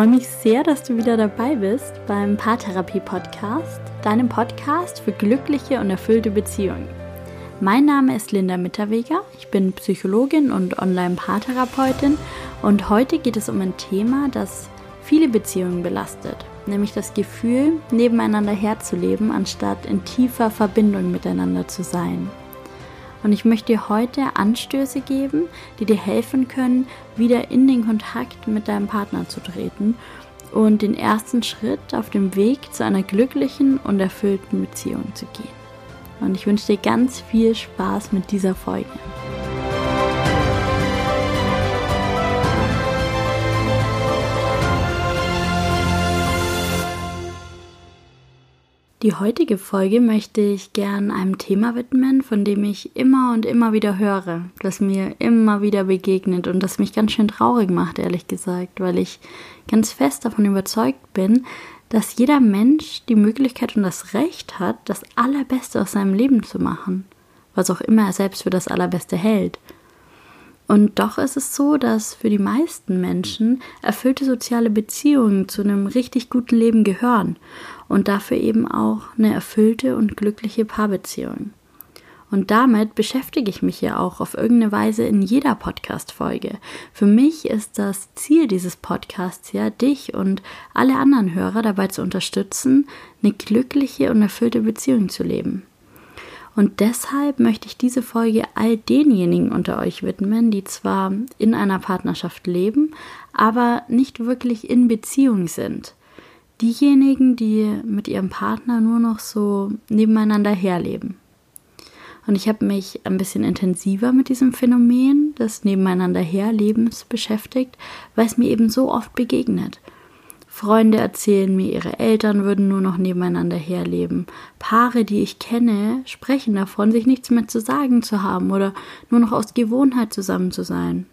freue mich sehr, dass du wieder dabei bist beim Paartherapie-Podcast, deinem Podcast für glückliche und erfüllte Beziehungen. Mein Name ist Linda Mitterweger, ich bin Psychologin und Online-Paartherapeutin und heute geht es um ein Thema, das viele Beziehungen belastet, nämlich das Gefühl, nebeneinander herzuleben, anstatt in tiefer Verbindung miteinander zu sein. Und ich möchte dir heute Anstöße geben, die dir helfen können, wieder in den Kontakt mit deinem Partner zu treten und den ersten Schritt auf dem Weg zu einer glücklichen und erfüllten Beziehung zu gehen. Und ich wünsche dir ganz viel Spaß mit dieser Folge. Die heutige Folge möchte ich gern einem Thema widmen, von dem ich immer und immer wieder höre, das mir immer wieder begegnet und das mich ganz schön traurig macht, ehrlich gesagt, weil ich ganz fest davon überzeugt bin, dass jeder Mensch die Möglichkeit und das Recht hat, das Allerbeste aus seinem Leben zu machen, was auch immer er selbst für das Allerbeste hält. Und doch ist es so, dass für die meisten Menschen erfüllte soziale Beziehungen zu einem richtig guten Leben gehören und dafür eben auch eine erfüllte und glückliche Paarbeziehung. Und damit beschäftige ich mich ja auch auf irgendeine Weise in jeder Podcast-Folge. Für mich ist das Ziel dieses Podcasts ja, dich und alle anderen Hörer dabei zu unterstützen, eine glückliche und erfüllte Beziehung zu leben. Und deshalb möchte ich diese Folge all denjenigen unter euch widmen, die zwar in einer Partnerschaft leben, aber nicht wirklich in Beziehung sind diejenigen, die mit ihrem Partner nur noch so nebeneinander herleben. Und ich habe mich ein bisschen intensiver mit diesem Phänomen des Nebeneinander herlebens beschäftigt, weil es mir eben so oft begegnet. Freunde erzählen mir, ihre Eltern würden nur noch nebeneinander herleben. Paare, die ich kenne, sprechen davon, sich nichts mehr zu sagen zu haben oder nur noch aus Gewohnheit zusammen zu sein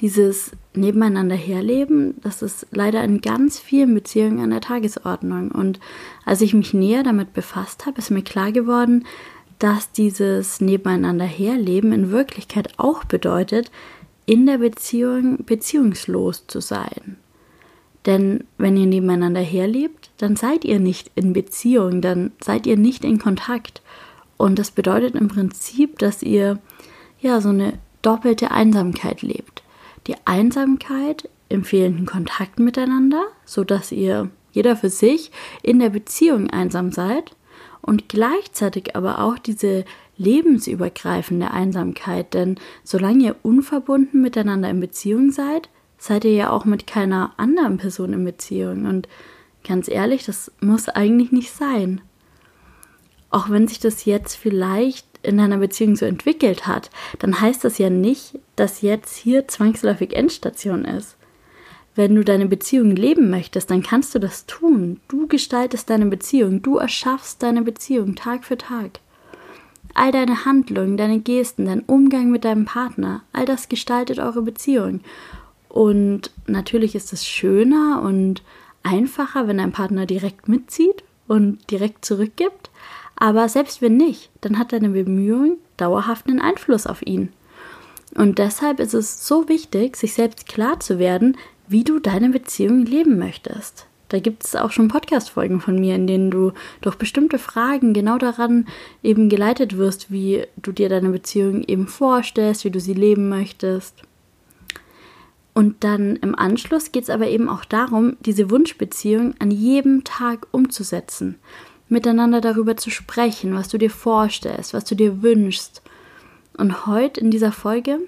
dieses Nebeneinander herleben, das ist leider in ganz vielen Beziehungen an der Tagesordnung. Und als ich mich näher damit befasst habe, ist mir klar geworden, dass dieses Nebeneinander herleben in Wirklichkeit auch bedeutet, in der Beziehung beziehungslos zu sein. Denn wenn ihr nebeneinander herlebt, dann seid ihr nicht in Beziehung, dann seid ihr nicht in Kontakt. Und das bedeutet im Prinzip, dass ihr ja so eine doppelte Einsamkeit lebt die Einsamkeit im fehlenden Kontakt miteinander, so dass ihr jeder für sich in der Beziehung einsam seid und gleichzeitig aber auch diese lebensübergreifende Einsamkeit, denn solange ihr unverbunden miteinander in Beziehung seid, seid ihr ja auch mit keiner anderen Person in Beziehung und ganz ehrlich, das muss eigentlich nicht sein. Auch wenn sich das jetzt vielleicht in einer Beziehung so entwickelt hat, dann heißt das ja nicht, dass jetzt hier zwangsläufig Endstation ist. Wenn du deine Beziehung leben möchtest, dann kannst du das tun. Du gestaltest deine Beziehung, du erschaffst deine Beziehung Tag für Tag. All deine Handlungen, deine Gesten, dein Umgang mit deinem Partner, all das gestaltet eure Beziehung. Und natürlich ist es schöner und einfacher, wenn dein Partner direkt mitzieht und direkt zurückgibt. Aber selbst wenn nicht, dann hat deine Bemühung dauerhaft einen Einfluss auf ihn. Und deshalb ist es so wichtig, sich selbst klar zu werden, wie du deine Beziehung leben möchtest. Da gibt es auch schon Podcast-Folgen von mir, in denen du durch bestimmte Fragen genau daran eben geleitet wirst, wie du dir deine Beziehung eben vorstellst, wie du sie leben möchtest. Und dann im Anschluss geht es aber eben auch darum, diese Wunschbeziehung an jedem Tag umzusetzen miteinander darüber zu sprechen, was du dir vorstellst, was du dir wünschst. Und heute in dieser Folge,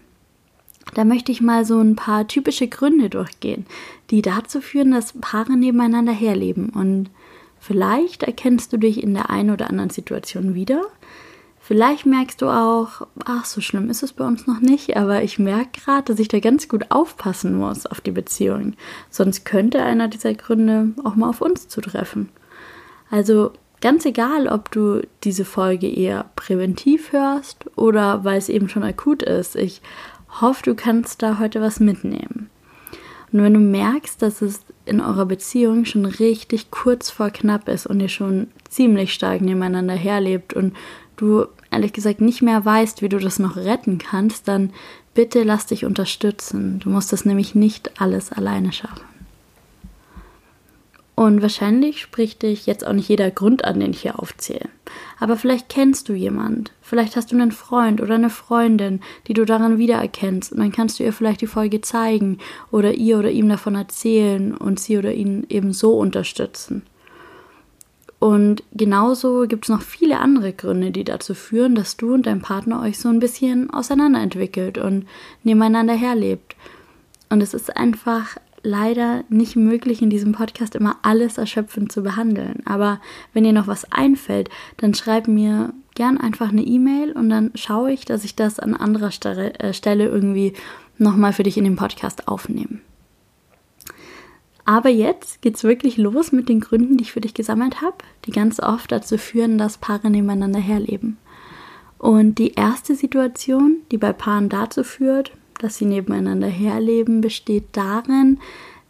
da möchte ich mal so ein paar typische Gründe durchgehen, die dazu führen, dass Paare nebeneinander herleben. Und vielleicht erkennst du dich in der einen oder anderen Situation wieder. Vielleicht merkst du auch, ach, so schlimm ist es bei uns noch nicht, aber ich merke gerade, dass ich da ganz gut aufpassen muss auf die Beziehung. Sonst könnte einer dieser Gründe auch mal auf uns zutreffen. Also Ganz egal, ob du diese Folge eher präventiv hörst oder weil es eben schon akut ist. Ich hoffe, du kannst da heute was mitnehmen. Und wenn du merkst, dass es in eurer Beziehung schon richtig kurz vor knapp ist und ihr schon ziemlich stark nebeneinander herlebt und du ehrlich gesagt nicht mehr weißt, wie du das noch retten kannst, dann bitte lass dich unterstützen. Du musst das nämlich nicht alles alleine schaffen. Und wahrscheinlich spricht dich jetzt auch nicht jeder Grund an, den ich hier aufzähle. Aber vielleicht kennst du jemand, vielleicht hast du einen Freund oder eine Freundin, die du daran wiedererkennst und dann kannst du ihr vielleicht die Folge zeigen oder ihr oder ihm davon erzählen und sie oder ihn eben so unterstützen. Und genauso gibt es noch viele andere Gründe, die dazu führen, dass du und dein Partner euch so ein bisschen auseinanderentwickelt und nebeneinander herlebt. Und es ist einfach leider nicht möglich, in diesem Podcast immer alles erschöpfend zu behandeln. Aber wenn dir noch was einfällt, dann schreib mir gern einfach eine E-Mail und dann schaue ich, dass ich das an anderer Stelle, äh, Stelle irgendwie nochmal für dich in den Podcast aufnehme. Aber jetzt geht's wirklich los mit den Gründen, die ich für dich gesammelt habe, die ganz oft dazu führen, dass Paare nebeneinander herleben. Und die erste Situation, die bei Paaren dazu führt, dass sie nebeneinander herleben, besteht darin,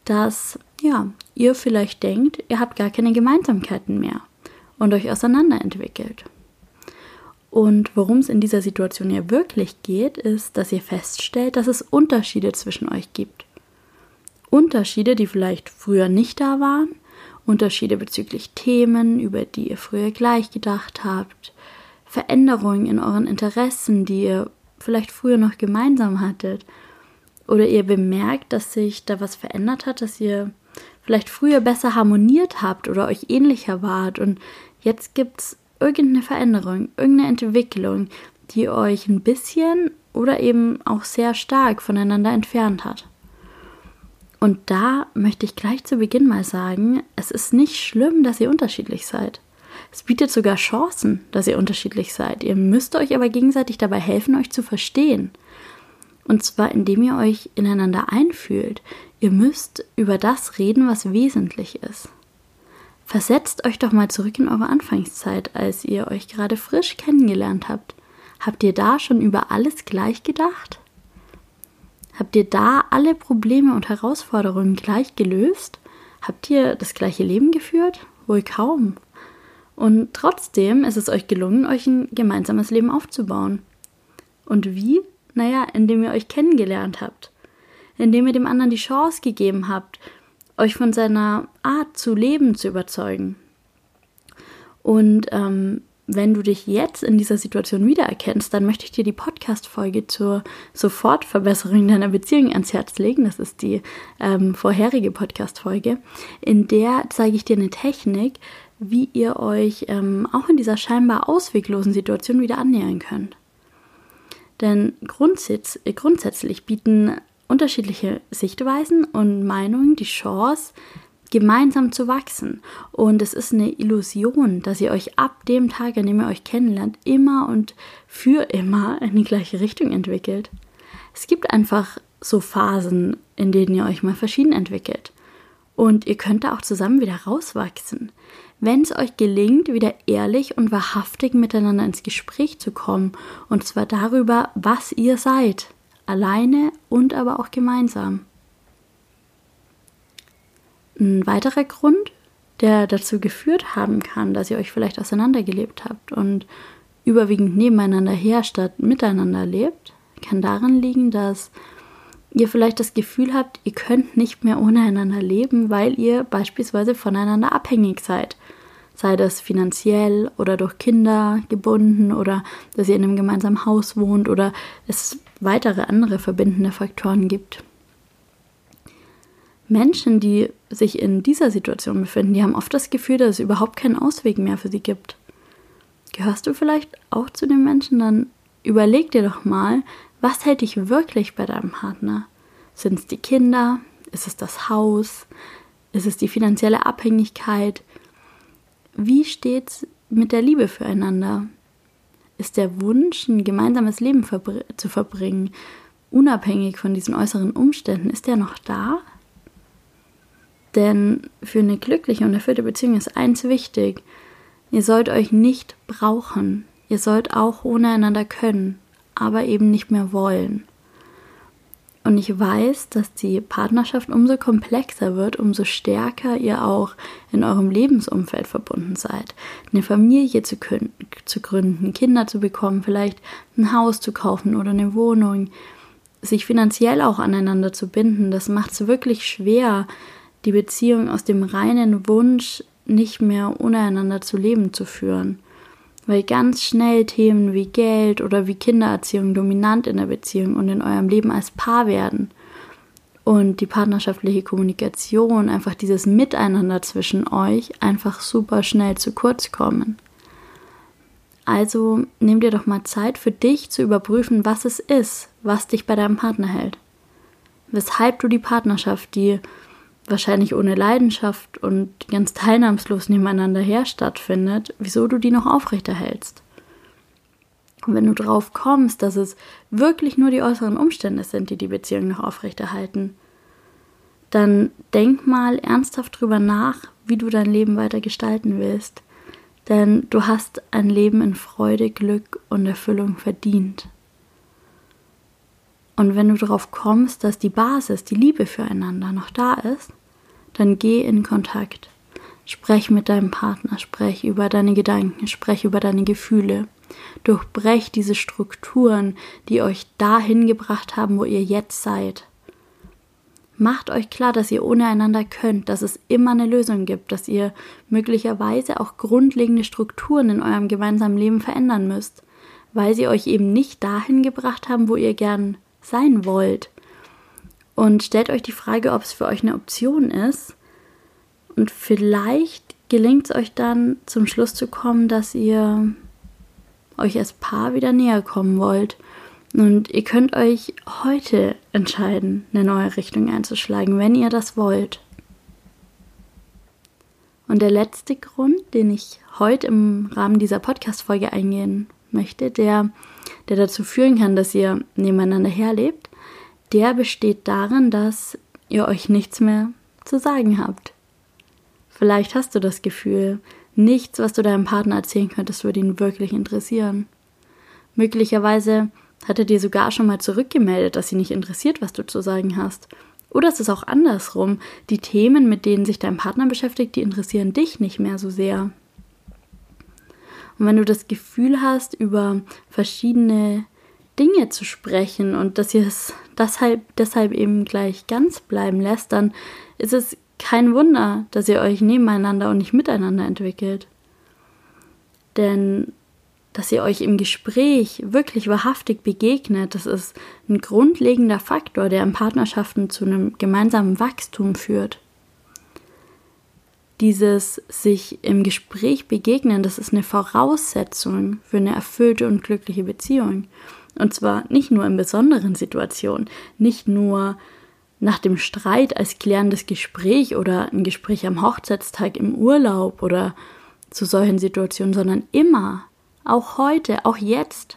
dass ja, ihr vielleicht denkt, ihr habt gar keine Gemeinsamkeiten mehr und euch auseinanderentwickelt. Und worum es in dieser Situation ja wirklich geht, ist, dass ihr feststellt, dass es Unterschiede zwischen euch gibt. Unterschiede, die vielleicht früher nicht da waren, Unterschiede bezüglich Themen, über die ihr früher gleich gedacht habt, Veränderungen in euren Interessen, die ihr vielleicht früher noch gemeinsam hattet. Oder ihr bemerkt, dass sich da was verändert hat, dass ihr vielleicht früher besser harmoniert habt oder euch ähnlicher wart und jetzt gibt es irgendeine Veränderung, irgendeine Entwicklung, die euch ein bisschen oder eben auch sehr stark voneinander entfernt hat. Und da möchte ich gleich zu Beginn mal sagen, es ist nicht schlimm, dass ihr unterschiedlich seid. Es bietet sogar Chancen, dass ihr unterschiedlich seid. Ihr müsst euch aber gegenseitig dabei helfen, euch zu verstehen. Und zwar indem ihr euch ineinander einfühlt. Ihr müsst über das reden, was wesentlich ist. Versetzt euch doch mal zurück in eure Anfangszeit, als ihr euch gerade frisch kennengelernt habt. Habt ihr da schon über alles gleich gedacht? Habt ihr da alle Probleme und Herausforderungen gleich gelöst? Habt ihr das gleiche Leben geführt? Wohl kaum. Und trotzdem ist es euch gelungen, euch ein gemeinsames Leben aufzubauen. Und wie? Naja, indem ihr euch kennengelernt habt. Indem ihr dem anderen die Chance gegeben habt, euch von seiner Art zu leben zu überzeugen. Und ähm, wenn du dich jetzt in dieser Situation wiedererkennst, dann möchte ich dir die Podcast-Folge zur Sofortverbesserung deiner Beziehung ans Herz legen. Das ist die ähm, vorherige Podcast-Folge. In der zeige ich dir eine Technik, wie ihr euch ähm, auch in dieser scheinbar ausweglosen Situation wieder annähern könnt. Denn grundsätz grundsätzlich bieten unterschiedliche Sichtweisen und Meinungen die Chance, gemeinsam zu wachsen. Und es ist eine Illusion, dass ihr euch ab dem Tag, an dem ihr euch kennenlernt, immer und für immer in die gleiche Richtung entwickelt. Es gibt einfach so Phasen, in denen ihr euch mal verschieden entwickelt. Und ihr könnt da auch zusammen wieder rauswachsen wenn es euch gelingt, wieder ehrlich und wahrhaftig miteinander ins Gespräch zu kommen, und zwar darüber, was ihr seid, alleine und aber auch gemeinsam. Ein weiterer Grund, der dazu geführt haben kann, dass ihr euch vielleicht auseinandergelebt habt und überwiegend nebeneinander her statt miteinander lebt, kann darin liegen, dass ihr vielleicht das Gefühl habt, ihr könnt nicht mehr ohne einander leben, weil ihr beispielsweise voneinander abhängig seid. Sei das finanziell oder durch Kinder gebunden oder dass ihr in einem gemeinsamen Haus wohnt oder es weitere andere verbindende Faktoren gibt. Menschen, die sich in dieser Situation befinden, die haben oft das Gefühl, dass es überhaupt keinen Ausweg mehr für sie gibt. Gehörst du vielleicht auch zu den Menschen? Dann überleg dir doch mal, was hält dich wirklich bei deinem Partner? Sind es die Kinder? Ist es das Haus? Ist es die finanzielle Abhängigkeit? Wie steht's mit der Liebe füreinander? Ist der Wunsch, ein gemeinsames Leben verbr zu verbringen, unabhängig von diesen äußeren Umständen, ist der noch da? Denn für eine glückliche und erfüllte Beziehung ist eins wichtig. Ihr sollt euch nicht brauchen. Ihr sollt auch ohne einander können aber eben nicht mehr wollen. Und ich weiß, dass die Partnerschaft umso komplexer wird, umso stärker ihr auch in eurem Lebensumfeld verbunden seid. Eine Familie zu, zu gründen, Kinder zu bekommen, vielleicht ein Haus zu kaufen oder eine Wohnung, sich finanziell auch aneinander zu binden, das macht es wirklich schwer, die Beziehung aus dem reinen Wunsch, nicht mehr untereinander zu leben zu führen. Weil ganz schnell Themen wie Geld oder wie Kindererziehung dominant in der Beziehung und in eurem Leben als Paar werden. Und die partnerschaftliche Kommunikation, einfach dieses Miteinander zwischen euch, einfach super schnell zu kurz kommen. Also nimm dir doch mal Zeit für dich zu überprüfen, was es ist, was dich bei deinem Partner hält. Weshalb du die Partnerschaft, die wahrscheinlich ohne Leidenschaft und ganz teilnahmslos nebeneinander her stattfindet, wieso du die noch aufrechterhältst. Und wenn du drauf kommst, dass es wirklich nur die äußeren Umstände sind, die die Beziehung noch aufrechterhalten, dann denk mal ernsthaft drüber nach, wie du dein Leben weiter gestalten willst. Denn du hast ein Leben in Freude, Glück und Erfüllung verdient. Und wenn du darauf kommst, dass die Basis, die Liebe füreinander noch da ist, dann geh in Kontakt. Sprech mit deinem Partner, sprech über deine Gedanken, sprech über deine Gefühle. Durchbrech diese Strukturen, die euch dahin gebracht haben, wo ihr jetzt seid. Macht euch klar, dass ihr ohne einander könnt, dass es immer eine Lösung gibt, dass ihr möglicherweise auch grundlegende Strukturen in eurem gemeinsamen Leben verändern müsst, weil sie euch eben nicht dahin gebracht haben, wo ihr gern sein wollt. Und stellt euch die Frage, ob es für euch eine Option ist. Und vielleicht gelingt es euch dann zum Schluss zu kommen, dass ihr euch als Paar wieder näher kommen wollt. Und ihr könnt euch heute entscheiden, eine neue Richtung einzuschlagen, wenn ihr das wollt. Und der letzte Grund, den ich heute im Rahmen dieser Podcast-Folge eingehen möchte, der, der dazu führen kann, dass ihr nebeneinander herlebt, der besteht darin, dass ihr euch nichts mehr zu sagen habt. Vielleicht hast du das Gefühl, nichts, was du deinem Partner erzählen könntest, würde ihn wirklich interessieren. Möglicherweise hat er dir sogar schon mal zurückgemeldet, dass sie nicht interessiert, was du zu sagen hast. Oder es ist auch andersrum. Die Themen, mit denen sich dein Partner beschäftigt, die interessieren dich nicht mehr so sehr. Und wenn du das Gefühl hast, über verschiedene Dinge zu sprechen und dass ihr es deshalb, deshalb eben gleich ganz bleiben lässt, dann ist es kein Wunder, dass ihr euch nebeneinander und nicht miteinander entwickelt. Denn dass ihr euch im Gespräch wirklich wahrhaftig begegnet, das ist ein grundlegender Faktor, der in Partnerschaften zu einem gemeinsamen Wachstum führt. Dieses sich im Gespräch begegnen, das ist eine Voraussetzung für eine erfüllte und glückliche Beziehung. Und zwar nicht nur in besonderen Situationen, nicht nur nach dem Streit als klärendes Gespräch oder ein Gespräch am Hochzeitstag im Urlaub oder zu solchen Situationen, sondern immer, auch heute, auch jetzt.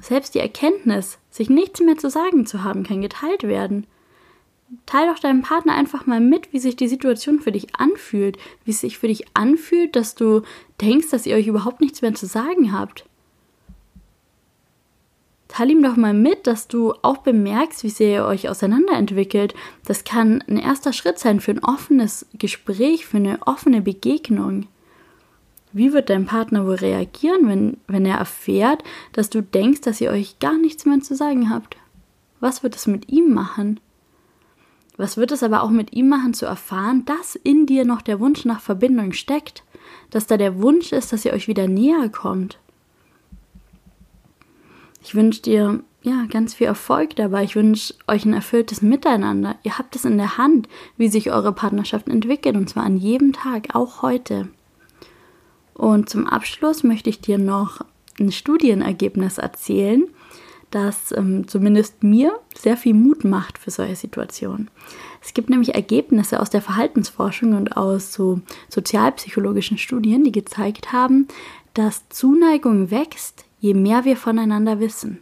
Selbst die Erkenntnis, sich nichts mehr zu sagen zu haben, kann geteilt werden. Teil doch deinem Partner einfach mal mit, wie sich die Situation für dich anfühlt, wie es sich für dich anfühlt, dass du denkst, dass ihr euch überhaupt nichts mehr zu sagen habt teil ihm doch mal mit, dass du auch bemerkst, wie sehr ihr euch auseinanderentwickelt. Das kann ein erster Schritt sein für ein offenes Gespräch, für eine offene Begegnung. Wie wird dein Partner wohl reagieren, wenn, wenn er erfährt, dass du denkst, dass ihr euch gar nichts mehr zu sagen habt? Was wird es mit ihm machen? Was wird es aber auch mit ihm machen, zu erfahren, dass in dir noch der Wunsch nach Verbindung steckt, dass da der Wunsch ist, dass ihr euch wieder näher kommt? Ich wünsche dir ja ganz viel Erfolg dabei. Ich wünsche euch ein erfülltes Miteinander. Ihr habt es in der Hand, wie sich eure Partnerschaft entwickelt und zwar an jedem Tag, auch heute. Und zum Abschluss möchte ich dir noch ein Studienergebnis erzählen, das ähm, zumindest mir sehr viel Mut macht für solche Situationen. Es gibt nämlich Ergebnisse aus der Verhaltensforschung und aus so sozialpsychologischen Studien, die gezeigt haben, dass Zuneigung wächst, je mehr wir voneinander wissen.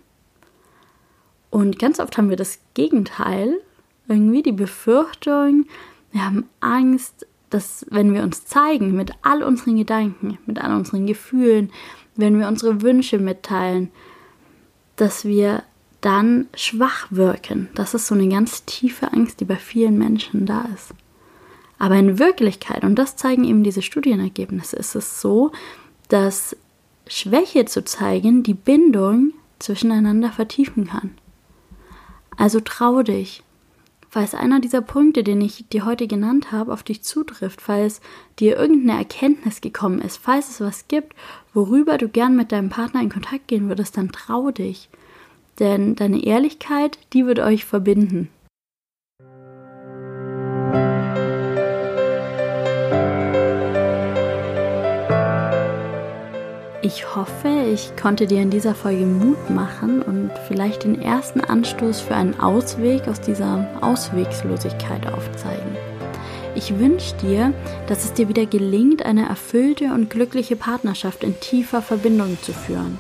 Und ganz oft haben wir das Gegenteil, irgendwie die Befürchtung, wir haben Angst, dass wenn wir uns zeigen mit all unseren Gedanken, mit all unseren Gefühlen, wenn wir unsere Wünsche mitteilen, dass wir dann schwach wirken. Das ist so eine ganz tiefe Angst, die bei vielen Menschen da ist. Aber in Wirklichkeit, und das zeigen eben diese Studienergebnisse, ist es so, dass Schwäche zu zeigen die Bindung zwischeneinander vertiefen kann. Also trau dich. Falls einer dieser Punkte, den ich dir heute genannt habe, auf dich zutrifft, falls dir irgendeine Erkenntnis gekommen ist, falls es was gibt, worüber du gern mit deinem Partner in Kontakt gehen würdest, dann trau dich. Denn deine Ehrlichkeit, die wird euch verbinden. Ich hoffe, ich konnte dir in dieser Folge Mut machen und vielleicht den ersten Anstoß für einen Ausweg aus dieser Auswegslosigkeit aufzeigen. Ich wünsche dir, dass es dir wieder gelingt, eine erfüllte und glückliche Partnerschaft in tiefer Verbindung zu führen.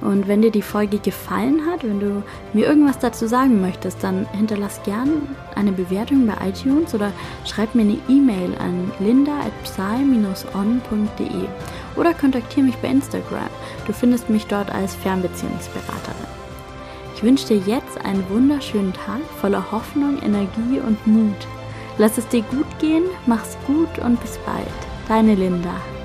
Und wenn dir die Folge gefallen hat, wenn du mir irgendwas dazu sagen möchtest, dann hinterlass gern eine Bewertung bei iTunes oder schreib mir eine E-Mail an linda.psy-on.de oder kontaktiere mich bei Instagram. Du findest mich dort als Fernbeziehungsberaterin. Ich wünsche dir jetzt einen wunderschönen Tag voller Hoffnung, Energie und Mut. Lass es dir gut gehen, mach's gut und bis bald. Deine Linda.